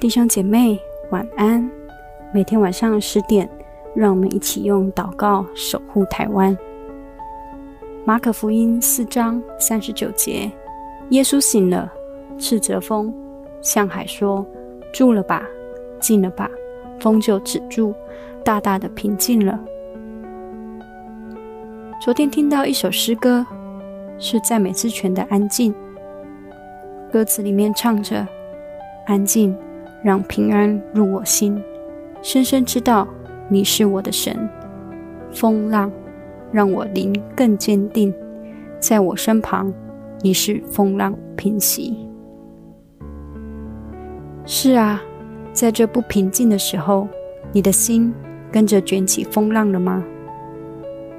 弟兄姐妹，晚安。每天晚上十点，让我们一起用祷告守护台湾。马可福音四章三十九节，耶稣醒了，斥责风，向海说：“住了吧，静了吧。”风就止住，大大的平静了。昨天听到一首诗歌，是赞美之泉的《安静》，歌词里面唱着：“安静。”让平安入我心，深深知道你是我的神。风浪让我灵更坚定，在我身旁，你是风浪平息。是啊，在这不平静的时候，你的心跟着卷起风浪了吗？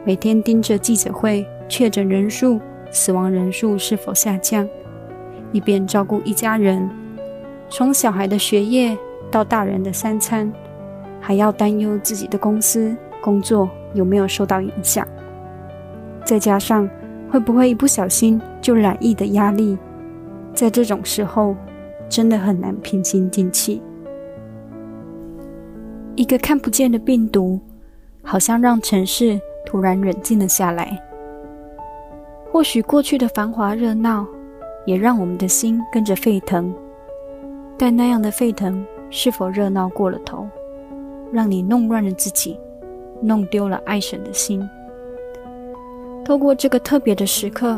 每天盯着记者会，确诊人数、死亡人数是否下降，一边照顾一家人。从小孩的学业到大人的三餐，还要担忧自己的公司工作有没有受到影响，再加上会不会一不小心就染疫的压力，在这种时候真的很难平心静气。一个看不见的病毒，好像让城市突然冷静了下来。或许过去的繁华热闹，也让我们的心跟着沸腾。但那样的沸腾，是否热闹过了头，让你弄乱了自己，弄丢了爱神的心？透过这个特别的时刻，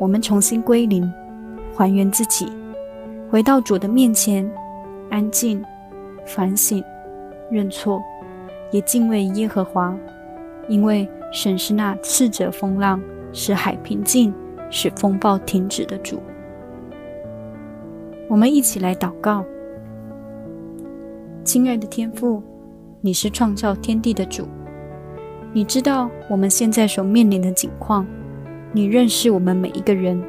我们重新归零，还原自己，回到主的面前，安静、反省、认错，也敬畏耶和华，因为神是那斥责风浪、使海平静、使风暴停止的主。我们一起来祷告，亲爱的天父，你是创造天地的主，你知道我们现在所面临的境况，你认识我们每一个人。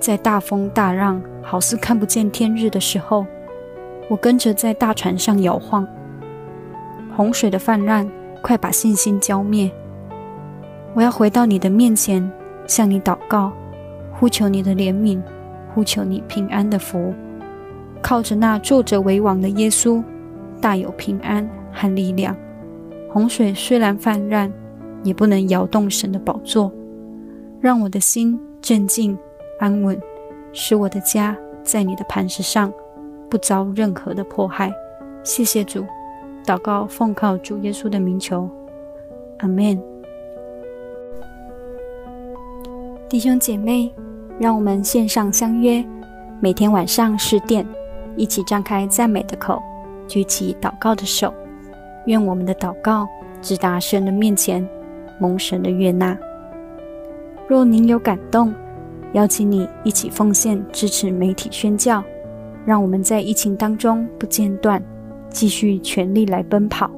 在大风大浪好似看不见天日的时候，我跟着在大船上摇晃，洪水的泛滥快把信心浇灭。我要回到你的面前，向你祷告，呼求你的怜悯。呼求你平安的福，靠着那坐着为王的耶稣，大有平安和力量。洪水虽然泛滥，也不能摇动神的宝座。让我的心镇静安稳，使我的家在你的磐石上，不遭任何的迫害。谢谢主，祷告奉靠主耶稣的名求，阿门。弟兄姐妹。让我们线上相约，每天晚上十点，一起张开赞美的口，举起祷告的手，愿我们的祷告直达神的面前，蒙神的悦纳。若您有感动，邀请你一起奉献支持媒体宣教，让我们在疫情当中不间断，继续全力来奔跑。